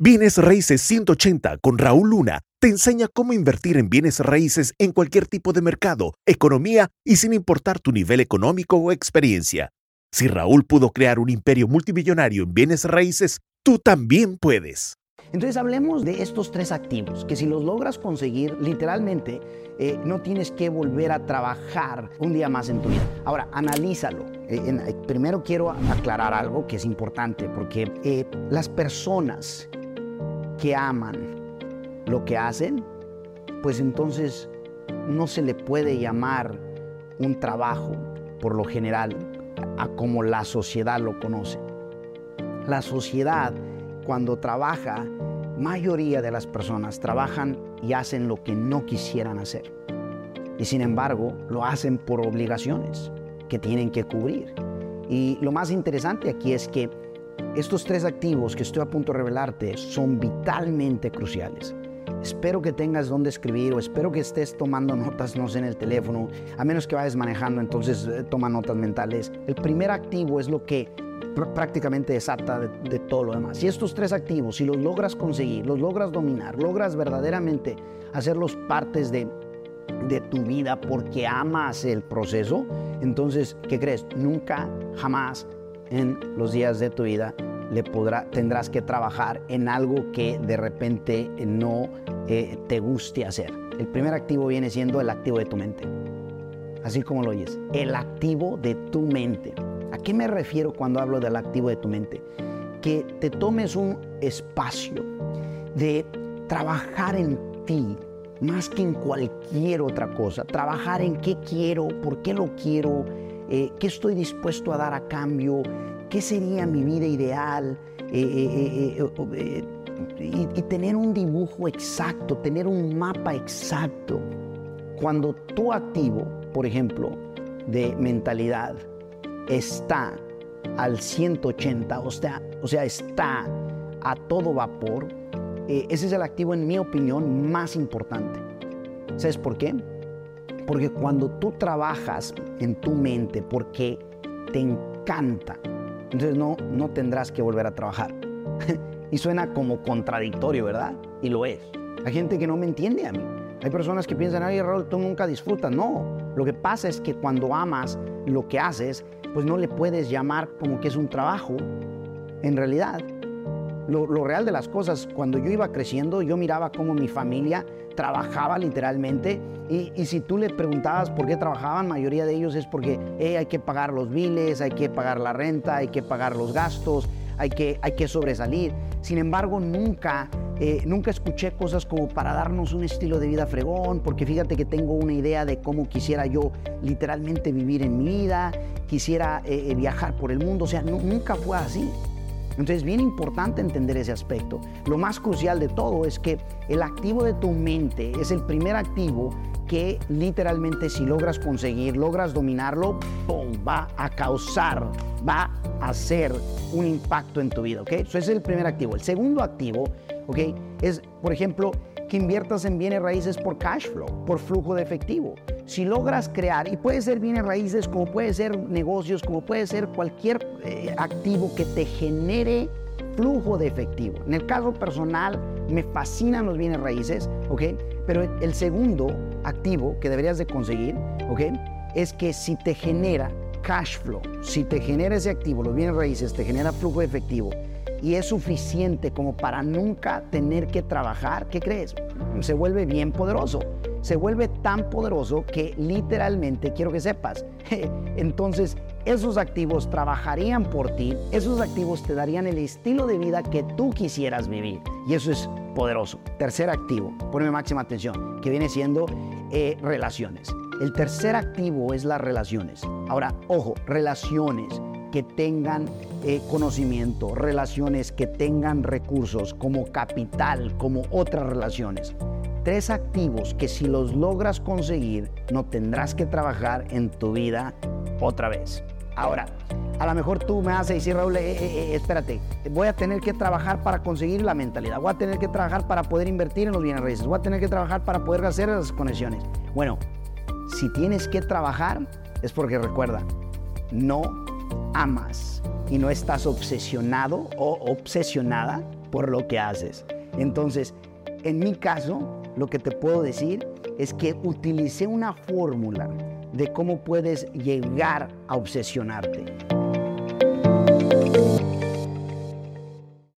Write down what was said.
Bienes Raíces 180 con Raúl Luna te enseña cómo invertir en bienes raíces en cualquier tipo de mercado, economía y sin importar tu nivel económico o experiencia. Si Raúl pudo crear un imperio multimillonario en bienes raíces, tú también puedes. Entonces hablemos de estos tres activos, que si los logras conseguir, literalmente eh, no tienes que volver a trabajar un día más en tu vida. Ahora, analízalo. Eh, eh, primero quiero aclarar algo que es importante, porque las personas que aman lo que hacen, pues entonces no se le puede llamar un trabajo, por lo general, a como la sociedad lo conoce. La sociedad, cuando trabaja, mayoría de las personas trabajan y hacen lo que no quisieran hacer. Y sin embargo, lo hacen por obligaciones que tienen que cubrir. Y lo más interesante aquí es que estos tres activos que estoy a punto de revelarte son vitalmente cruciales. Espero que tengas donde escribir o espero que estés tomando notas, no sé, en el teléfono, a menos que vayas manejando, entonces eh, toma notas mentales. El primer activo es lo que prácticamente desata de, de, todo lo demás. Y estos tres activos, si los logras conseguir, los logras dominar, logras verdaderamente hacerlos partes de, de tu vida porque amas el proceso, entonces, ¿qué crees? Nunca, jamás en los días de tu vida le podrá, tendrás que trabajar en algo que de repente no eh, te guste hacer. El primer activo viene siendo el activo de tu mente. Así como lo oyes, el activo de tu mente. ¿A qué me refiero cuando hablo del activo de tu mente? Que te tomes un espacio de trabajar en ti más que en cualquier otra cosa. Trabajar en qué quiero, por qué lo quiero, eh, qué estoy dispuesto a dar a cambio, qué sería mi vida ideal, eh, eh, y, tener un dibujo exacto, tener un mapa exacto. Cuando tu activo, por ejemplo, de mentalidad está al 180, o sea, o sea está a todo vapor, ese es el activo, en mi opinión, más importante. ¿Sabes por qué? Porque cuando tú trabajas en tu mente porque te encanta, entonces no, no tendrás que volver a trabajar. y suena como contradictorio, ¿verdad? Y lo es. Hay gente que no me entiende a mí. Hay personas que piensan, ay, Raúl, tú nunca disfrutas. No, lo que pasa es que cuando amas lo que haces, pues no le puedes llamar como que es un trabajo. En realidad, lo, real de las cosas, cuando yo iba creciendo, yo miraba cómo mi familia trabajaba literalmente y, si tú le preguntabas por qué trabajaban, mayoría de ellos es porque hay que pagar los biles, hay que pagar la renta, hay que pagar los gastos, hay que, hay que sobresalir. Sin embargo, nunca, eh, nunca escuché cosas como para darnos un estilo de vida fregón, porque fíjate que tengo una idea de cómo quisiera yo literalmente vivir en mi vida, quisiera eh, eh, viajar por el mundo, o sea, nunca fue así. Entonces, bien importante entender ese aspecto. Lo más crucial de todo es que el activo de tu mente es el primer activo que literalmente si logras conseguir, logras dominarlo, va a causar, va a hacer un impacto en tu vida, ¿ok? Eso es el primer activo. El segundo activo, ¿ok? Es, por ejemplo, que inviertas en bienes raíces por cash flow, por flujo de efectivo. Si logras crear, y puede ser bienes raíces, como puede ser negocios, como puede ser cualquier eh, activo que te genere flujo de efectivo. En el caso personal, me fascinan los bienes raíces, ¿ok? Pero el segundo activo que deberías de conseguir, ¿ok? Es que si te genera cash flow, si te genera ese activo, los bienes raíces, te genera flujo de efectivo, y es suficiente como para nunca tener que trabajar, ¿qué crees? Se vuelve bien poderoso. Se vuelve tan poderoso que literalmente, quiero que sepas, entonces esos activos trabajarían por ti, esos activos te darían el estilo de vida que tú quisieras vivir. Y eso es poderoso. Tercer activo, ponme máxima atención, que viene siendo eh, relaciones. El tercer activo es las relaciones. Ahora, ojo, relaciones que tengan eh, conocimiento, relaciones que tengan recursos como capital, como otras relaciones. Tres activos que si los logras conseguir, no tendrás que trabajar en tu vida otra vez. Ahora, a lo mejor tú me vas a decir, Raúl, eh, eh, espérate, voy a tener que trabajar para conseguir la mentalidad, voy a tener que trabajar para poder invertir en los bienes raíces, voy a tener que trabajar para poder hacer las conexiones. Bueno, si tienes que trabajar, es porque recuerda, no amas y no estás obsesionado o obsesionada por lo que haces. Entonces, en mi caso, lo que te puedo decir es que utilicé una fórmula de cómo puedes llegar a obsesionarte.